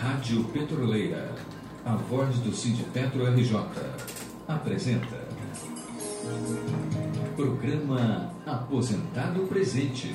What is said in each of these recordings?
Rádio Petroleira, a voz do Sindipetro RJ, apresenta Programa Aposentado Presente.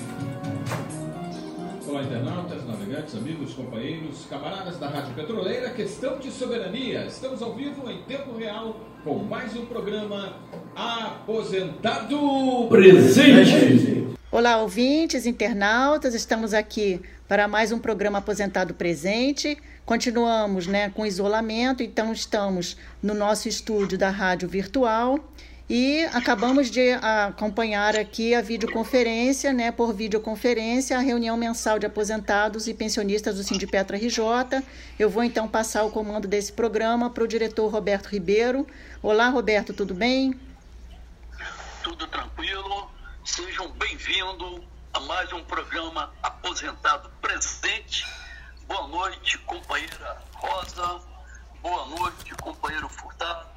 Olá, internautas, navegantes, amigos, companheiros, camaradas da Rádio Petroleira, questão de soberania. Estamos ao vivo em tempo real com mais um programa Aposentado Presente. Olá, ouvintes, internautas, estamos aqui para mais um programa Aposentado Presente. Continuamos né, com isolamento, então estamos no nosso estúdio da rádio virtual e acabamos de acompanhar aqui a videoconferência, né, por videoconferência, a reunião mensal de aposentados e pensionistas do Sindipetra RJ. Eu vou então passar o comando desse programa para o diretor Roberto Ribeiro. Olá, Roberto, tudo bem? Tudo tranquilo. Sejam bem-vindos a mais um programa Aposentado Presente. Boa noite, companheira Rosa. Boa noite, companheiro Furtado.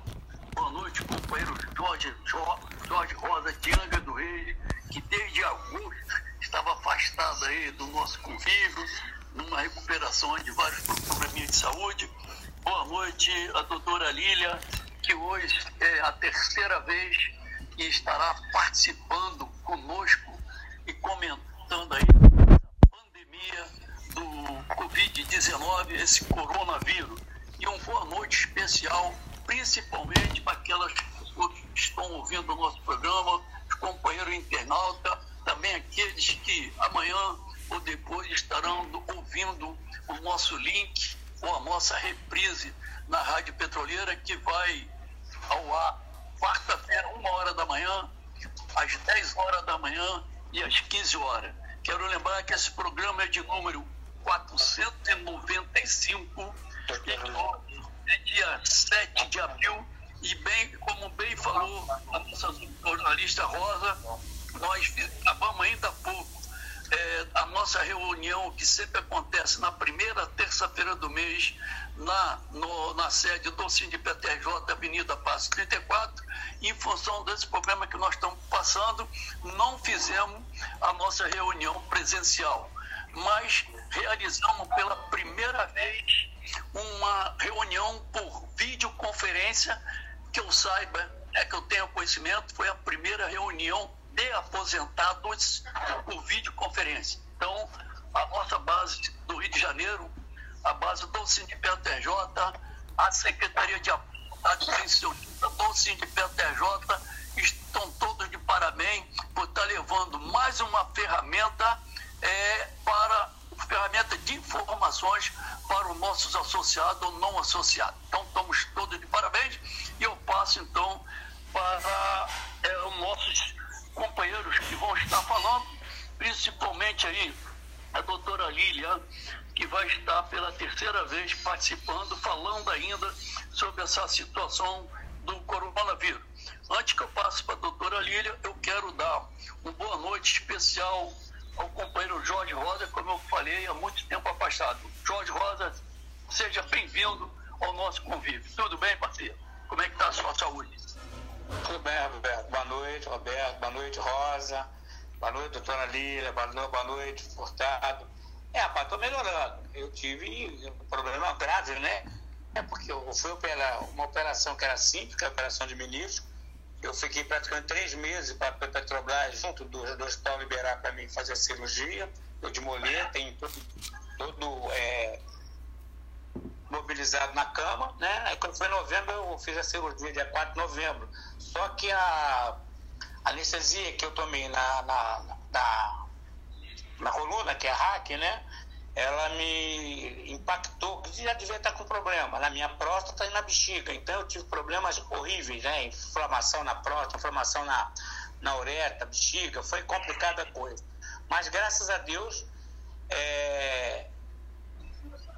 Boa noite, companheiro Jorge, Jorge Rosa Tianga do Reis, que desde agosto estava afastado aí do nosso convívio, numa recuperação de vários probleminhas de saúde. Boa noite, a doutora Lília, que hoje é a terceira vez que estará participando conosco e comentando aí a pandemia do Covid-19, esse coronavírus. E uma boa noite especial, principalmente para aquelas pessoas que estão ouvindo o nosso programa, os companheiros internautas, também aqueles que amanhã ou depois estarão ouvindo o nosso link ou a nossa reprise na Rádio Petroleira que vai ao ar quarta-feira, uma hora da manhã, às 10 horas da manhã e às 15 horas. Quero lembrar que esse programa é de número 495, é dia 7 de abril, e bem, como bem falou a nossa jornalista Rosa, nós acabamos ainda há pouco é, a nossa reunião, que sempre acontece na primeira terça-feira do mês, na, no, na sede do PTJ, Avenida Passo 34, em função desse problema que nós estamos passando, não fizemos a nossa reunião presencial, mas realizamos pela primeira vez uma reunião por videoconferência, que eu saiba, é que eu tenho conhecimento, foi a primeira reunião de aposentados por videoconferência. Então, a nossa base do Rio de Janeiro, a base do Sindicato TJ, a Secretaria de Pensionistas do Sindicato TJ, estão todos de parabéns por estar levando mais uma ferramenta é, para ferramenta de informações para os nossos associados ou não associados. Então, estamos todos de parabéns e eu passo então para é, os nossos companheiros que vão estar falando, principalmente aí a doutora Lília, que vai estar pela terceira vez participando, falando ainda sobre essa situação do coronavírus. Antes que eu passe para a doutora Lília, eu quero dar uma boa noite especial ao companheiro Jorge Rosa, como eu falei, há muito tempo afastado. Jorge Rosa, seja bem-vindo ao nosso convívio. Tudo bem, parceiro? Como é que está a sua saúde? Tudo bem, Roberto. Boa noite, Roberto. Boa noite, Rosa. Boa noite, doutora Lília. Boa noite, Furtado. É, rapaz, tô melhorando. Eu tive um problema grave, né? É porque eu fui operar uma operação que era simples, que é a operação de ministro. Eu fiquei praticamente três meses para a Petrobras, junto do, do hospital liberar para mim fazer a cirurgia. Eu de mulher, tem todo é, mobilizado na cama, né? Aí quando foi em novembro eu fiz a cirurgia, dia 4 de novembro. Só que a anestesia que eu tomei na, na, na, na coluna, que é hack, né? Ela me impactou, que já devia estar com problema, na minha próstata e na bexiga. Então eu tive problemas horríveis, né? Inflamação na próstata, inflamação na, na uretra, bexiga, foi complicada a coisa. Mas graças a Deus, é,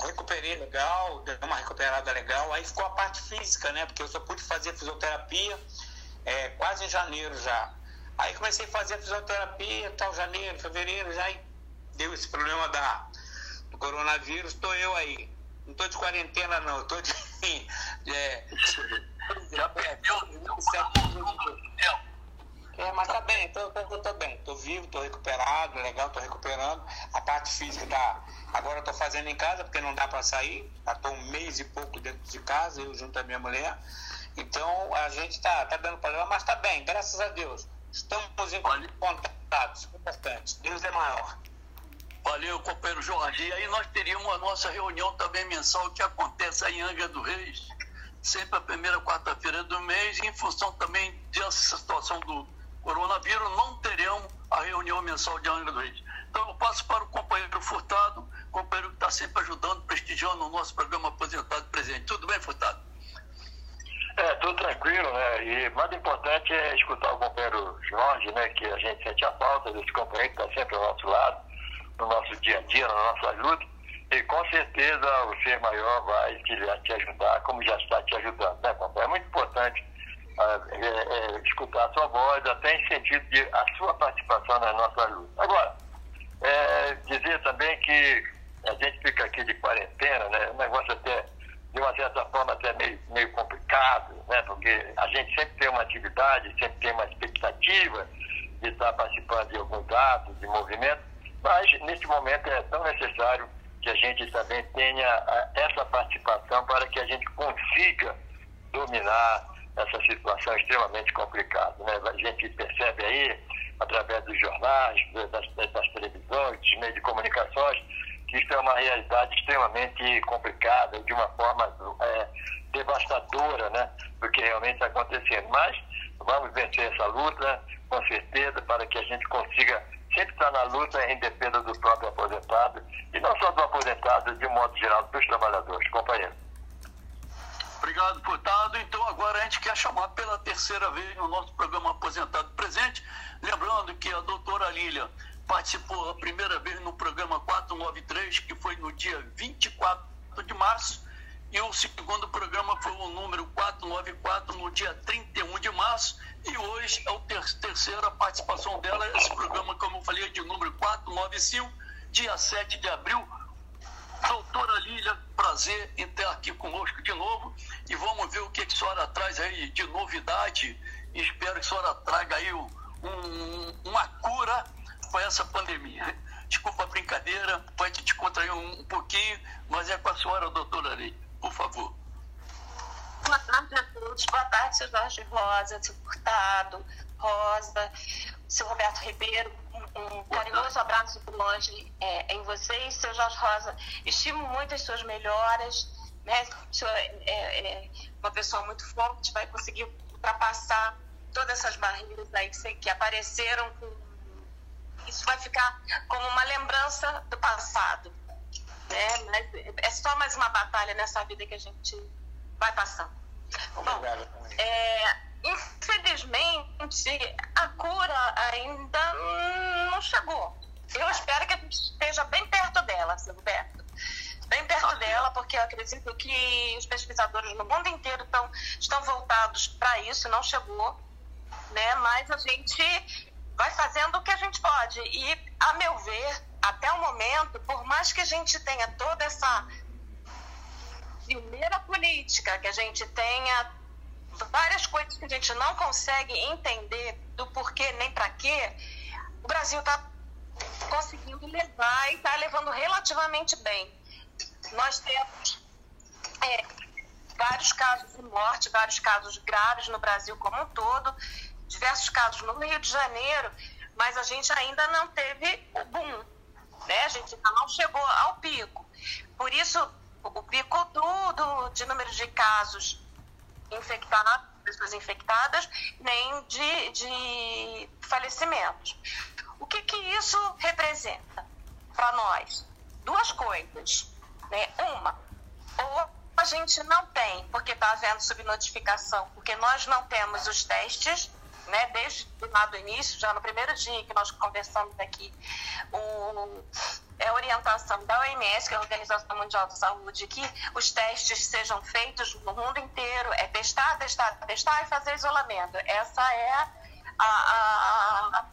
recuperei legal, deu uma recuperada legal. Aí ficou a parte física, né? Porque eu só pude fazer fisioterapia é, quase em janeiro já. Aí comecei a fazer fisioterapia, tal, janeiro, fevereiro, já deu esse problema da, do coronavírus, estou eu aí. Não estou de quarentena, não, estou de. é, já perdeu, É, mas tá bem, tô, tô, tô, bem, tô vivo, tô recuperado, legal, tô recuperando. A parte física da. Agora eu tô fazendo em casa, porque não dá para sair. Já tô um mês e pouco dentro de casa, eu junto a minha mulher. Então a gente tá, tá dando problema, mas tá bem, graças a Deus. Estamos em contatos, importante. Deus é maior. Valeu, companheiro Jorge. E aí nós teríamos a nossa reunião também mensal que acontece em Angra do Reis, sempre a primeira quarta-feira do mês, em função também dessa situação do coronavírus, não teremos a reunião mensal de Angra do Reis. Então eu passo para o companheiro Furtado, companheiro que está sempre ajudando, prestigiando o nosso programa Aposentado Presente. Tudo bem, Furtado? É, tudo tranquilo, né? E mais importante é escutar o companheiro Jorge, né? Que a gente sente a falta desse companheiro que está sempre ao nosso lado, dia a dia, na nossa luta. E com certeza o ser maior vai te, te ajudar, como já está te ajudando, né, companheiro? É muito importante é, é, escutar a sua voz, até em sentido de a sua participação na nossa luta. Agora, é, dizer também que a gente fica aqui de quarentena, né? Um negócio até, de uma certa forma, até meio, meio complicado, né? Porque a gente sempre tem uma atividade, sempre tem uma expectativa de estar participando de alguns atos, de movimento, mas neste momento é tão necessário que a gente também tenha essa participação para que a gente consiga dominar essa situação extremamente complicada. Né? A gente percebe aí, através dos jornais, das, das televisões, dos meios de comunicações, que isso é uma realidade extremamente complicada, de uma forma é, devastadora né, do que realmente está acontecendo. Mas vamos vencer essa luta, com certeza, para que a gente consiga sempre estar na luta em defesa do próprio aposentado, e não só do aposentado, de modo geral, dos trabalhadores. Companheiro. Obrigado, deputado. Então, agora a gente quer chamar pela terceira vez no nosso programa Aposentado Presente. Lembrando que a doutora Lília participou a primeira vez no programa 493, que foi no dia 24 de março, e o segundo programa foi o número 494, no dia 31 de março, e hoje é a ter terceira participação dela, esse programa, como eu falei, é de número 495, dia 7 de abril, Doutora Lília, prazer em ter aqui conosco de novo e vamos ver o que, que a senhora traz aí de novidade. Espero que a senhora traga aí um, uma cura para essa pandemia. Desculpa a brincadeira, pode te contrair um, um pouquinho, mas é com a senhora, doutora Lília, por favor. Boa tarde a todos. Boa tarde, seu Jorge Rosa, seu Furtado, Rosa, seu Roberto Ribeiro um carinhoso abraço por longe é, em vocês, seu Jorge Rosa. Estimo muito as suas melhoras. Né? O senhor é, é uma pessoa muito forte, vai conseguir ultrapassar todas essas barreiras aí que, que apareceram. Isso vai ficar como uma lembrança do passado. Né? Mas é só mais uma batalha nessa vida que a gente vai passando. Bom, é, Infelizmente, a cura ainda não chegou. Eu espero que a gente esteja bem perto dela, Silberto. Bem perto dela, porque eu acredito que os pesquisadores no mundo inteiro estão, estão voltados para isso, não chegou. Né? Mas a gente vai fazendo o que a gente pode. E, a meu ver, até o momento, por mais que a gente tenha toda essa primeira política, que a gente tenha várias coisas que a gente não consegue entender do porquê nem para quê, o Brasil está conseguindo levar e está levando relativamente bem. Nós temos é, vários casos de morte, vários casos graves no Brasil como um todo, diversos casos no Rio de Janeiro, mas a gente ainda não teve o boom, né? A gente ainda não chegou ao pico. Por isso, o pico do, do de número de casos infectados, pessoas infectadas, nem de, de falecimentos. O que, que isso representa para nós? Duas coisas. Né? Uma, ou a gente não tem, porque está havendo subnotificação, porque nós não temos os testes, né, desde lá do início, já no primeiro dia que nós conversamos aqui, o, é a orientação da OMS, que é a Organização Mundial da Saúde, que os testes sejam feitos no mundo inteiro, é testar, testar, testar e fazer isolamento. Essa é a, a,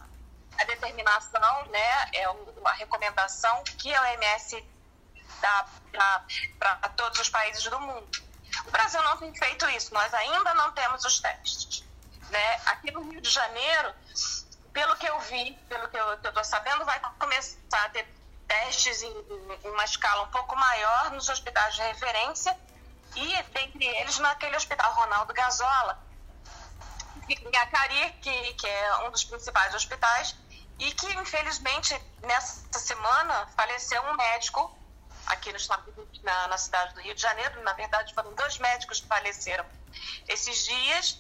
a determinação, né, é a recomendação que a OMS dá para todos os países do mundo. O Brasil não tem feito isso, nós ainda não temos os testes. Né? Aqui no Rio de Janeiro, pelo que eu vi, pelo que eu estou sabendo, vai começar a ter testes em, em, uma escala um pouco maior nos hospitais de referência e, dentre eles, naquele hospital Ronaldo Gazola, em Acari, que, que é um dos principais hospitais, e que, infelizmente, nessa semana faleceu um médico aqui no estado, na, na cidade do Rio de Janeiro. Na verdade, foram dois médicos que faleceram esses dias.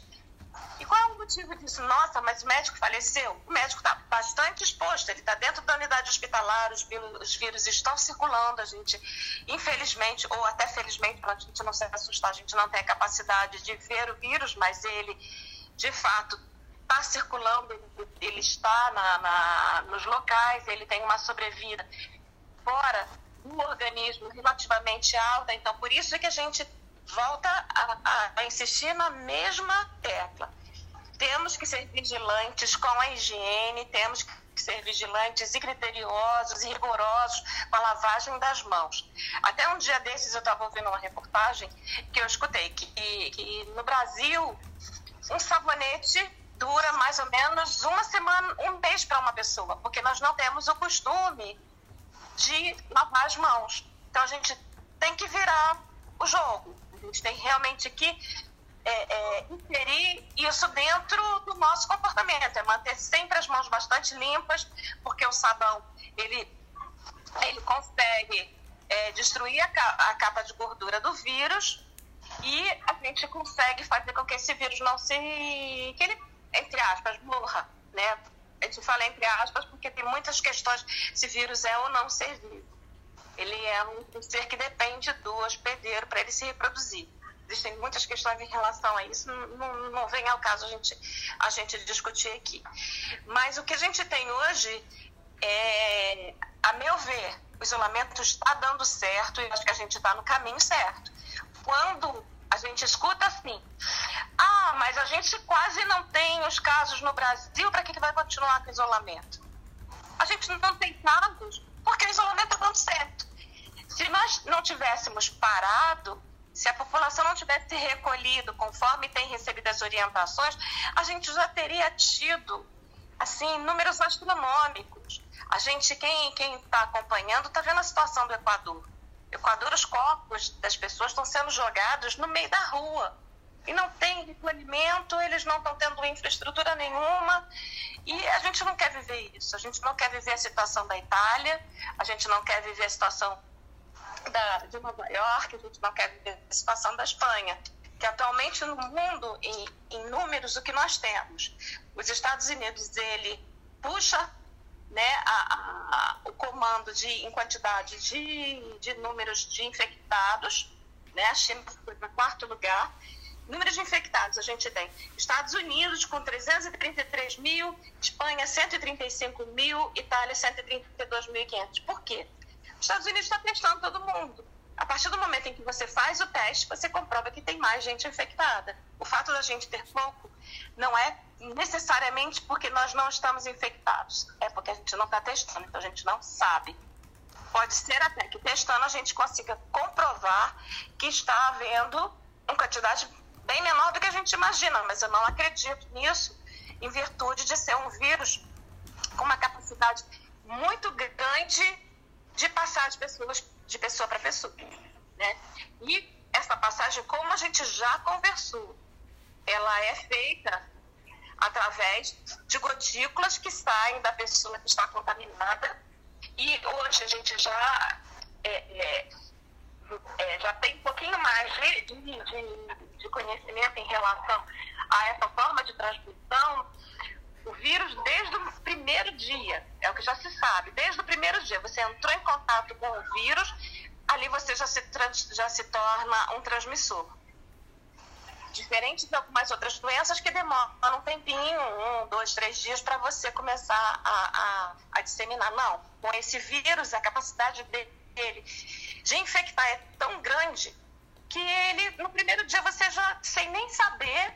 E qual é o motivo disso? Nossa, mas o médico faleceu. O médico está bastante exposto, ele está dentro da unidade hospitalar, os vírus, os vírus, estão circulando. A gente, infelizmente, ou até felizmente, para a gente não se assustar, a gente não tem a capacidade de ver o vírus, mas ele, de fato, está circulando, ele está na, na, nos locais, ele tem uma sobrevida fora do organismo relativamente alta. Então, por isso é que a gente volta a, a, insistir na mesma tecla. Temos que ser vigilantes com a higiene, temos que ser vigilantes e criteriosos e rigorosos com a lavagem das mãos. Até um dia desses eu estava ouvindo uma reportagem que eu escutei que, que no Brasil um sabonete dura mais ou menos uma semana, um mês para uma pessoa, porque nós não temos o costume de lavar as mãos. Então a gente tem que virar o jogo. Gente tem realmente que é, é, inserir isso dentro do nosso comportamento, é manter sempre as mãos bastante limpas, porque o sabão ele, ele consegue é, destruir a, a capa de gordura do vírus e a gente consegue fazer com que esse vírus não se. que ele, entre aspas, morra, né? A gente fala entre aspas porque tem muitas questões se vírus é ou não ser vivo ele é um ser que depende do hospedeiro para ele se reproduzir. Existem muitas questões em relação a isso, não, não vem ao caso a gente, a gente discutir aqui. Mas o que a gente tem hoje é, a meu ver, o isolamento está dando certo e acho que a gente está no caminho certo. Quando a gente escuta assim, ah, mas a gente quase não tem os casos no Brasil, para que, que vai continuar com isolamento? A gente não tem casos porque o isolamento está dando certo. Se nós não tivéssemos parado, se a população não tivesse recolhido conforme tem recebido as orientações, a gente já teria tido assim números astronômicos. A gente, quem quem está acompanhando, está vendo a situação do Equador. Equador, os corpos das pessoas estão sendo jogados no meio da rua e não tem recolhimento, eles não estão tendo infraestrutura nenhuma. E a gente não quer viver isso. A gente não quer viver a situação da Itália, a gente não quer viver a situação da, de Nova York, a gente não quer viver a situação da Espanha. Que atualmente no mundo, em, em números, o que nós temos? Os Estados Unidos, ele puxa né, a, a, o comando de, em quantidade de, de números de infectados, né, a China foi para quarto lugar, Números de infectados, a gente tem Estados Unidos com 333 mil, Espanha 135 mil, Itália 132.500. Por quê? Os Estados Unidos está testando todo mundo. A partir do momento em que você faz o teste, você comprova que tem mais gente infectada. O fato da gente ter pouco não é necessariamente porque nós não estamos infectados, é porque a gente não está testando, então a gente não sabe. Pode ser até que testando a gente consiga comprovar que está havendo uma quantidade bem menor do que a gente imagina, mas eu não acredito nisso, em virtude de ser um vírus com uma capacidade muito grande de passar de pessoas de pessoa para pessoa, né? E essa passagem, como a gente já conversou, ela é feita através de gotículas que saem da pessoa que está contaminada. E hoje a gente já é, é, é, já tem um pouquinho mais de, de, de, conhecimento em relação a essa forma de transmissão, o vírus desde o primeiro dia, é o que já se sabe, desde o primeiro dia, você entrou em contato com o vírus, ali você já se, já se torna um transmissor. Diferente de algumas outras doenças que demoram um tempinho, um, dois, três dias, para você começar a, a, a disseminar. Não, com esse vírus, a capacidade dele de infectar é tão grande que ele, no primeiro dia, você já, sem nem saber,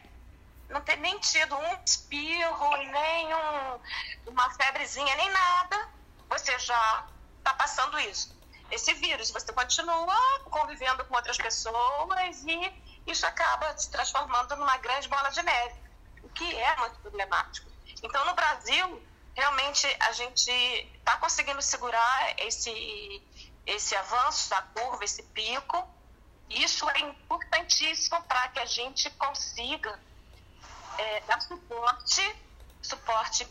não ter nem tido um espirro, nem um, uma febrezinha, nem nada, você já está passando isso. Esse vírus, você continua convivendo com outras pessoas e isso acaba se transformando numa grande bola de neve. O que é muito problemático. Então, no Brasil, realmente a gente está conseguindo segurar esse, esse avanço da curva, esse pico. Isso é importantíssimo para que a gente consiga é, dar suporte, suporte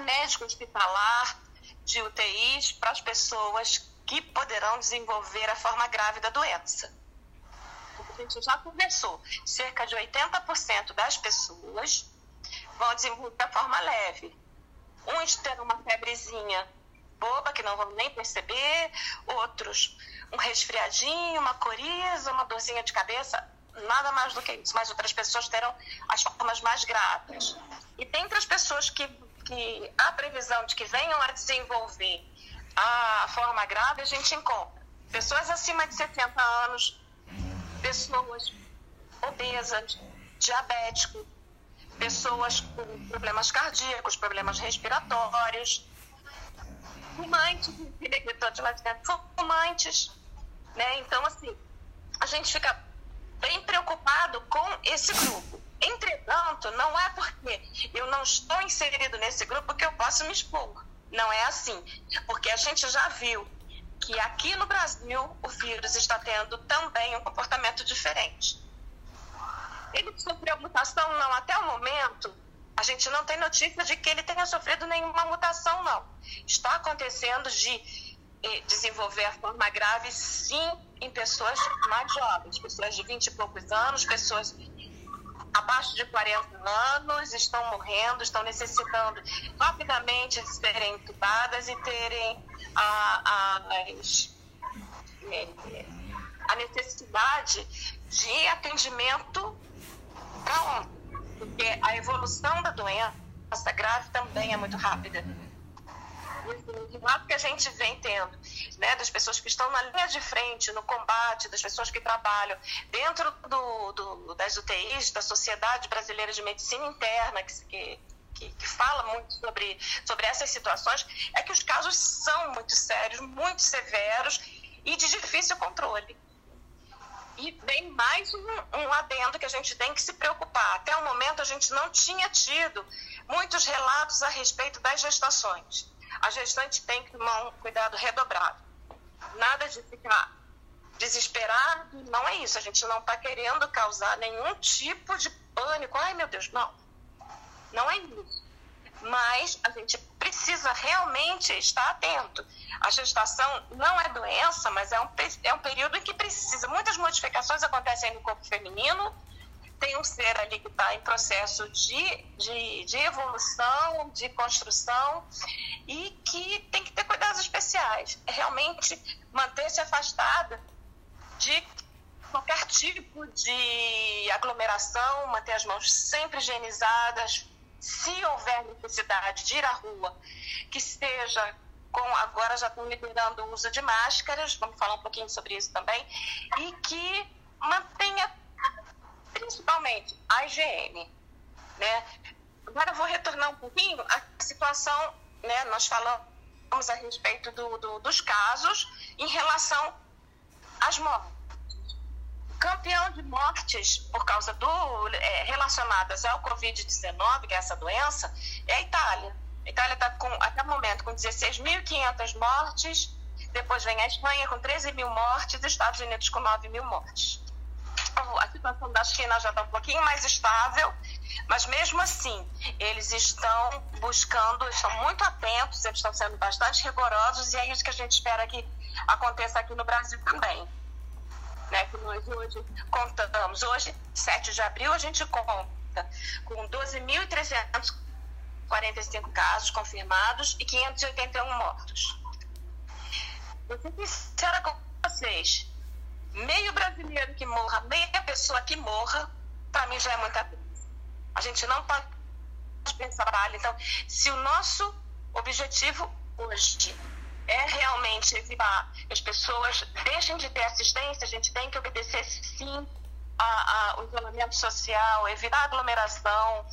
médico hospitalar, de UTIs para as pessoas que poderão desenvolver a forma grave da doença. A gente já conversou, cerca de 80% das pessoas vão desenvolver a forma leve. Uns terão uma febrezinha boba, que não vão nem perceber, outros um resfriadinho, uma coriza, uma dorzinha de cabeça, nada mais do que isso. Mas outras pessoas terão as formas mais graves. E tem outras pessoas que que a previsão de que venham a desenvolver a forma grave, a gente encontra pessoas acima de 60 anos, pessoas obesas, diabéticos, pessoas com problemas cardíacos, problemas respiratórios, fumantes, fumantes, né? Então, assim, a gente fica bem preocupado com esse grupo. Entretanto, não é porque eu não estou inserido nesse grupo que eu posso me expor. Não é assim. Porque a gente já viu que aqui no Brasil o vírus está tendo também um comportamento diferente. Ele sofreu mutação? Não. Até o momento, a gente não tem notícia de que ele tenha sofrido nenhuma mutação, não. Está acontecendo de eh, desenvolver a forma grave, sim, em pessoas mais jovens, pessoas de 20 e poucos anos, pessoas abaixo de 40 anos estão morrendo, estão necessitando rapidamente de serem entubadas e terem a, a, as, a necessidade de atendimento para ontem. Porque a evolução da doença grave também é muito rápida o relato que a gente vem tendo, né, das pessoas que estão na linha de frente, no combate, das pessoas que trabalham dentro do, do das UTIs, da Sociedade Brasileira de Medicina Interna, que, que, que, fala muito sobre, sobre essas situações, é que os casos são muito sérios, muito severos e de difícil controle. E vem mais um, um adendo que a gente tem que se preocupar. Até o momento, a gente não tinha tido muitos relatos a respeito das gestações a gestante tem que tomar um cuidado redobrado. Nada de ficar desesperado, não é isso. A gente não está querendo causar nenhum tipo de pânico. Ai, meu Deus, não. Não é isso. Mas a gente precisa realmente estar atento. A gestação não é doença, mas é um, é um período em que precisa. Muitas modificações acontecem no corpo feminino tem um ser ali que está em processo de, de, de, evolução, de construção e que tem que ter cuidados especiais. É realmente manter-se afastada de qualquer tipo de aglomeração, manter as mãos sempre higienizadas. Se houver necessidade de ir à rua, que seja com, agora já estão liberando o uso de máscaras, vamos falar um pouquinho sobre isso também, e que mantenha principalmente a higiene, né? Agora vou retornar um pouquinho à situação, né? Nós falamos a respeito do, do, dos casos em relação às mortes. Campeão de mortes por causa do é, relacionadas ao Covid-19, que é essa doença, é a Itália. A Itália está até o momento com 16.500 mortes, depois vem a Espanha com 13 mil mortes, os Estados Unidos com 9 mil mortes a situação da China já está um pouquinho mais estável, mas mesmo assim, eles estão buscando, estão muito atentos, eles estão sendo bastante rigorosos e é isso que a gente espera que aconteça aqui no Brasil também. Né, que nós hoje contamos, hoje, 7 de abril, a gente conta com 12.345 casos confirmados e 581 mortos. Vou ser sincera com vocês, meio brasileiro que morra, meia pessoa que morra, para mim já é muita coisa. A gente não pode pensar, então, se o nosso objetivo hoje é realmente evitar que as pessoas deixem de ter assistência, a gente tem que obedecer sim ao isolamento social, evitar aglomeração,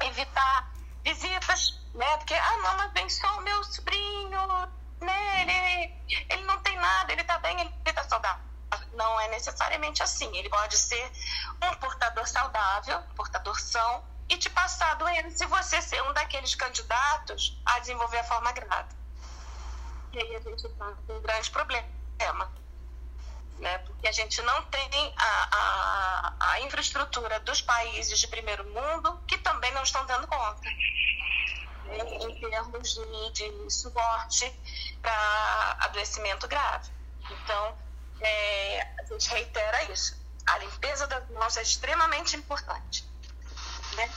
evitar visitas, né? Porque, ah, não, mas vem só o meu sobrinho, né? Ele, ele não tem nada, ele tá bem, ele tá saudável não é necessariamente assim. Ele pode ser um portador saudável, portador são, e te passar a doença se você ser um daqueles candidatos a desenvolver a forma grave. E aí a gente está com um grande problema. Né? Porque a gente não tem a, a, a infraestrutura dos países de primeiro mundo que também não estão dando conta. Né? Em termos de, de suporte para adoecimento grave. Então, é, a gente reitera isso. A limpeza das mãos é extremamente importante. Né?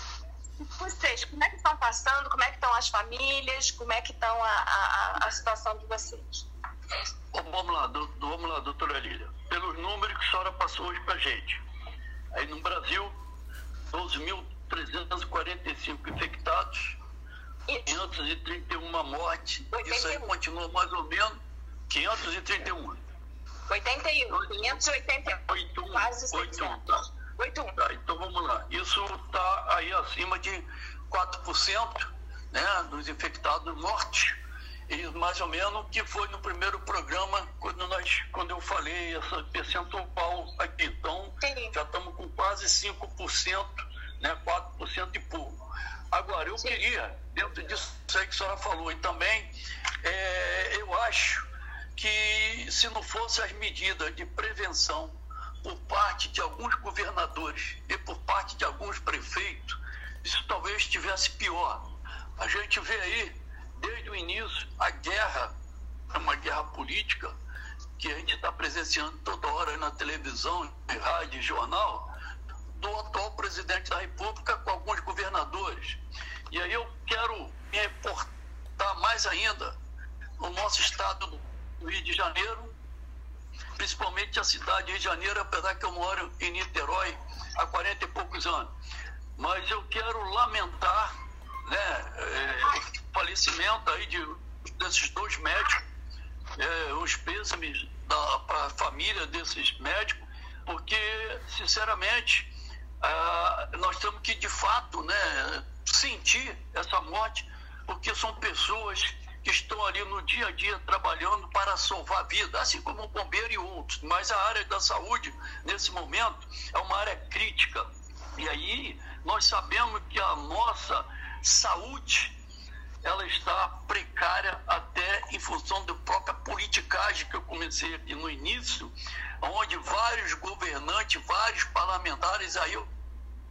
Vocês, como é que estão passando? Como é que estão as famílias? Como é que estão a, a, a situação de vocês? Vamos lá, do, vamos lá, doutora Lília. Pelos números que a senhora passou hoje para gente. Aí no Brasil, 12.345 infectados, 531 mortes. Isso aí continua mais ou menos 531. 81, 581. Quase 81, tá. 81. Tá, então vamos lá. Isso está aí acima de 4% né, dos infectados mortes. E mais ou menos que foi no primeiro programa, quando, nós, quando eu falei essa percentual aqui. Então, Sim. já estamos com quase 5%, né, 4% e pouco. Agora, eu Sim. queria, dentro disso que a senhora falou, e também é, eu acho que se não fossem as medidas de prevenção por parte de alguns governadores e por parte de alguns prefeitos, isso talvez estivesse pior. A gente vê aí, desde o início, a guerra, uma guerra política, que a gente está presenciando toda hora na televisão, rádio, jornal, do atual presidente da República com alguns governadores. E aí eu quero me reportar mais ainda no nosso estado do Rio de Janeiro, principalmente a cidade de Rio de Janeiro, apesar que eu moro em Niterói há 40 e poucos anos. Mas eu quero lamentar né, é, o falecimento aí de, desses dois médicos, é, os pêsames para a família desses médicos, porque, sinceramente, ah, nós temos que, de fato, né, sentir essa morte, porque são pessoas estão ali no dia a dia trabalhando para salvar a vida, assim como o bombeiro e outros. Mas a área da saúde, nesse momento, é uma área crítica. E aí nós sabemos que a nossa saúde ela está precária até em função da própria politicagem que eu comecei aqui no início, onde vários governantes, vários parlamentares, aí eu,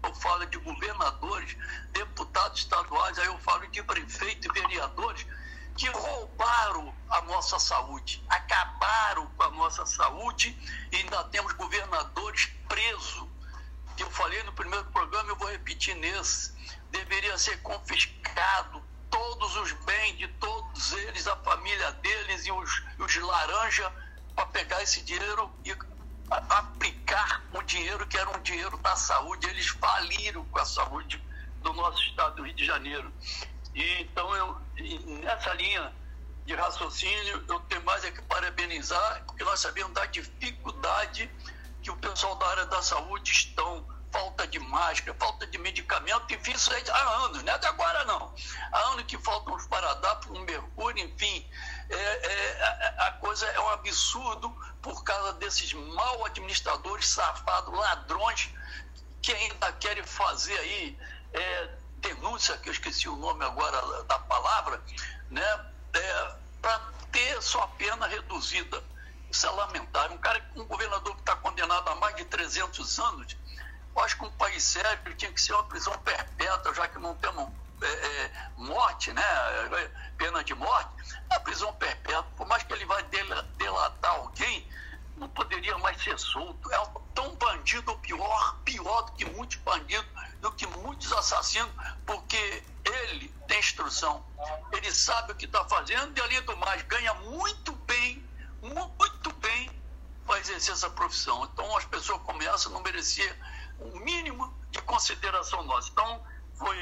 eu falo de governadores, deputados estaduais, aí eu falo de prefeito e vereadores, que roubaram a nossa saúde, acabaram com a nossa saúde e ainda temos governadores presos. Que eu falei no primeiro programa, eu vou repetir nesse. Deveria ser confiscado todos os bens de todos eles, a família deles e os, os laranja, para pegar esse dinheiro e aplicar o dinheiro que era um dinheiro da saúde. Eles faliram com a saúde do nosso estado do Rio de Janeiro. E, então, eu, nessa linha de raciocínio, eu tenho mais é que parabenizar, porque nós sabemos da dificuldade que o pessoal da área da saúde estão falta de máscara, falta de medicamento, enfim, isso há anos, não é de agora não. Há anos que faltam os paradapos, um mercúrio, enfim. É, é, a coisa é um absurdo por causa desses mal administradores, safados, ladrões, que ainda querem fazer aí é, denúncia, que eu esqueci o nome agora da palavra, né, é, para ter sua pena reduzida. Isso é lamentável. Um cara, um governador que está condenado a mais de 300 anos, eu acho que um país sério tinha que ser uma prisão perpétua, já que não temos é, é, morte, né, pena de morte, a prisão perpétua, por mais que ele vai delatar alguém, não poderia mais ser solto. É tão bandido ou pior, pior do que muitos bandidos, do que muitos assassinos, porque ele tem instrução, ele sabe o que está fazendo e, além do mais, ganha muito bem, muito bem para exercer essa profissão. Então, as pessoas como essa não mereciam um mínimo de consideração nossa. Então, foi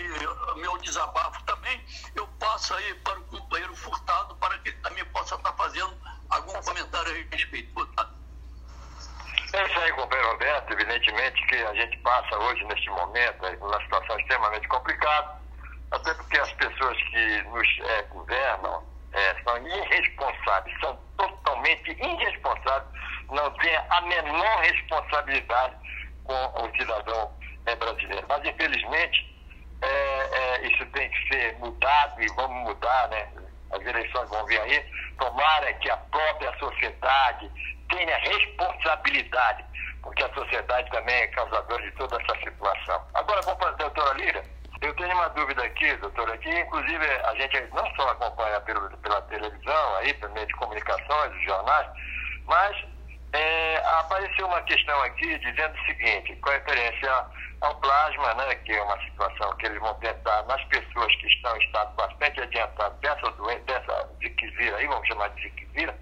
meu desabafo também. Eu passo aí para o companheiro Furtado para que ele também possa estar fazendo algum comentário a respeito. Furtado. Isso aí, companheiro Roberto. Evidentemente que a gente passa hoje, neste momento, uma situação extremamente complicada, até porque as pessoas que nos é, governam é, são irresponsáveis, são totalmente irresponsáveis, não têm a menor responsabilidade com o cidadão é, brasileiro. Mas, infelizmente, isso tem que ser mudado e vamos mudar, né? As eleições vão vir aí. Tomara que a própria sociedade tenha responsabilidade, porque a sociedade também é causadora de toda essa situação. Agora, vou para a doutora Lira. Eu tenho uma dúvida aqui, doutora, que inclusive a gente não só acompanha pela, pela televisão, aí, pelo meio de comunicações, os jornais, mas é, apareceu uma questão aqui dizendo o seguinte, com referência ao plasma, né, que é uma situação que eles vão tentar nas pessoas que estão em estado bastante adiantado dessa doença, dessa ziquezira aí, vamos chamar de ziquezira,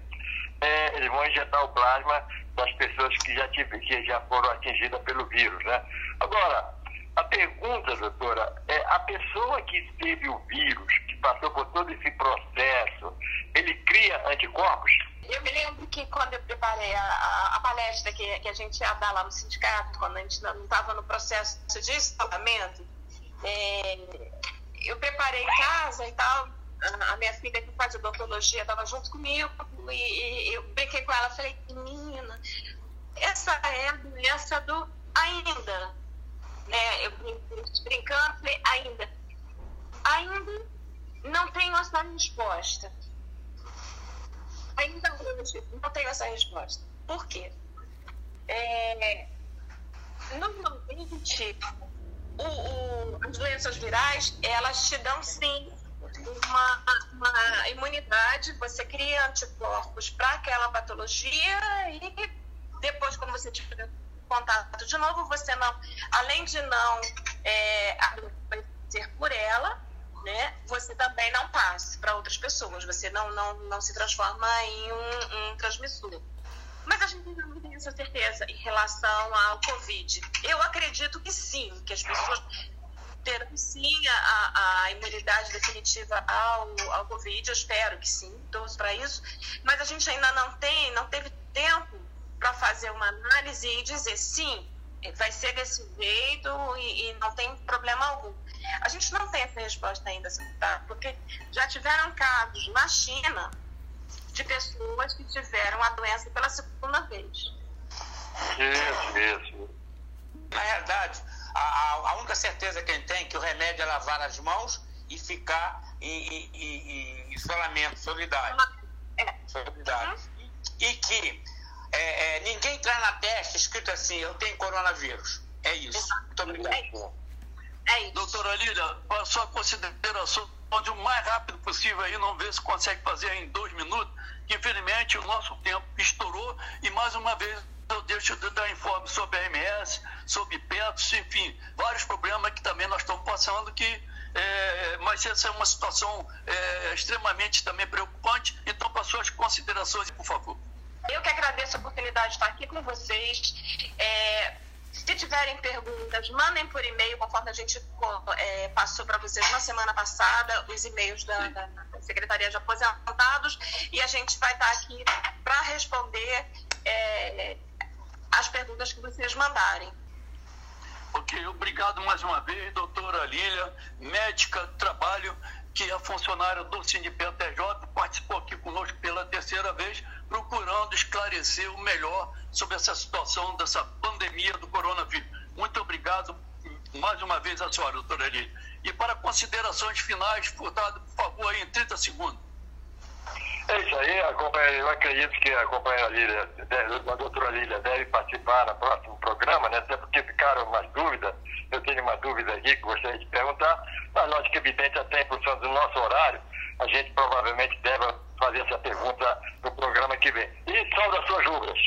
é, eles vão injetar o plasma das pessoas que já, tive, que já foram atingidas pelo vírus, né? Agora, a pergunta, doutora, é a pessoa que teve o vírus, que passou por todo esse processo, ele cria anticorpos? Eu me lembro que quando eu preparei a, a, a palestra que, que, a gente ia dar lá no sindicato, quando a gente não estava no processo de isolamento, é, eu preparei em casa e tal. A minha filha que faz odontologia estava junto comigo e, eu brinquei com ela, falei, menina, essa é a doença do ainda. Né? Eu brincando, falei, ainda. Ainda não tenho essa resposta Ainda hoje não tenho essa resposta. Por quê? É, normalmente, o, o, as doenças virais, elas te dão sim uma, uma imunidade, você cria anticorpos para aquela patologia e depois, quando você tiver contato de novo, você não, além de não é, ser por ela, né, você também não passe para outras pessoas, você não, não, não se transforma em um, um transmissor. Mas a gente não tem essa certeza em relação ao Covid. Eu acredito que sim, que as pessoas terão sim a, a imunidade definitiva ao, ao Covid, eu espero que sim, torço para isso, mas a gente ainda não tem, não teve tempo para fazer uma análise e dizer sim, vai ser desse jeito e, e não tem problema algum. A gente não tem essa resposta ainda, tá? porque já tiveram casos na China de pessoas que tiveram a doença pela segunda vez. Isso, isso. Na realidade, a, a única certeza que a gente tem é que o remédio é lavar as mãos e ficar em, em, em isolamento solidário. É. Solidário. Uhum. E que é, é, ninguém traz na testa escrito assim, eu tenho coronavírus. É isso. Muito obrigado. É isso. É isso. Doutora Lília, a sua consideração de o mais rápido possível aí, não ver se consegue fazer em dois minutos, que infelizmente o nosso tempo estourou e mais uma vez eu deixo de dar informe sobre a MS, sobre PETOS, enfim, vários problemas que também nós estamos passando que é, mas essa é uma situação é, extremamente também preocupante. Então, para suas considerações, por favor. Eu que agradeço a oportunidade de estar aqui com vocês. É, se tiverem perguntas, mandem por e-mail, conforme a gente é, passou para vocês na semana passada, os e-mails da, da, Secretaria de Aposentados, e a gente vai estar aqui para responder é, as perguntas que vocês mandarem. Ok, obrigado mais uma vez, doutora Lília, médica, trabalho, que é funcionária do TJ, participou aqui conosco pela terceira vez procurando esclarecer o melhor sobre essa situação dessa pandemia do coronavírus. Muito obrigado mais uma vez a senhora, doutora Eli. E para considerações finais, Furtado, por favor, aí em 30 segundos. É isso aí, eu acredito que a companheira Lília, a doutora Lília deve participar no próximo programa, né? até porque ficaram umas dúvidas, eu tenho uma dúvida aqui que gostaria de perguntar, mas lógico evidente até em função do nosso horário, a gente provavelmente deve fazer essa pergunta no programa que vem. E salve as suas luvas.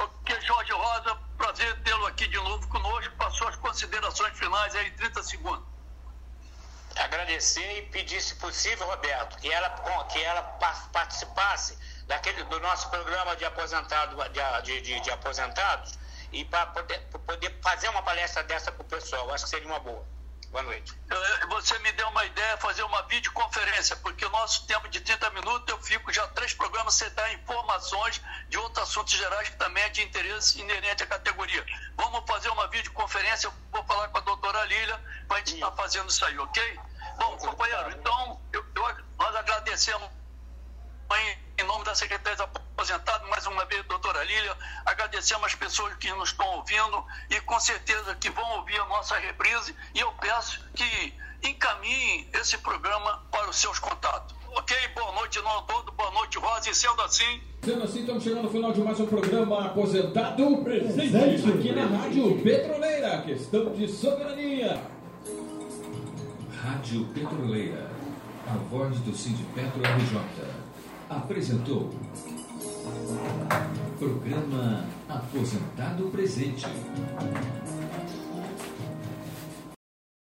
Ok, Jorge Rosa, prazer tê-lo aqui de novo conosco. Para suas considerações finais aí, 30 segundos. Agradecer e pedir, se possível, Roberto, que ela, que ela participasse daquele, do nosso programa de, aposentado, de, de, de aposentados e para poder, poder fazer uma palestra dessa para o pessoal. Acho que seria uma boa. Boa noite. Você me deu uma ideia fazer uma videoconferência, porque o nosso tempo de 30 minutos eu fico já três programas sem dar informações de outros assuntos gerais que também é de interesse inerente à categoria. Vamos fazer uma videoconferência, eu vou falar com a doutora Lília para a gente estar tá fazendo isso aí, ok? Bom, companheiro, então eu, eu, nós agradecemos em nome da Secretaria de Aposentados, mais uma vez, doutora Lília, agradecemos as pessoas que nos estão ouvindo e com certeza que vão ouvir a nossa reprise e eu peço que encaminhem esse programa para os seus contatos. Ok? Boa noite, não todo, boa noite, Rosa, e sendo assim. Sendo assim, estamos chegando ao final de mais um programa Aposentado Presente, aqui na Rádio Petroleira, questão de soberania. Rádio Petroleira, a voz do Sindipetro RJ, apresentou Programa Aposentado Presente.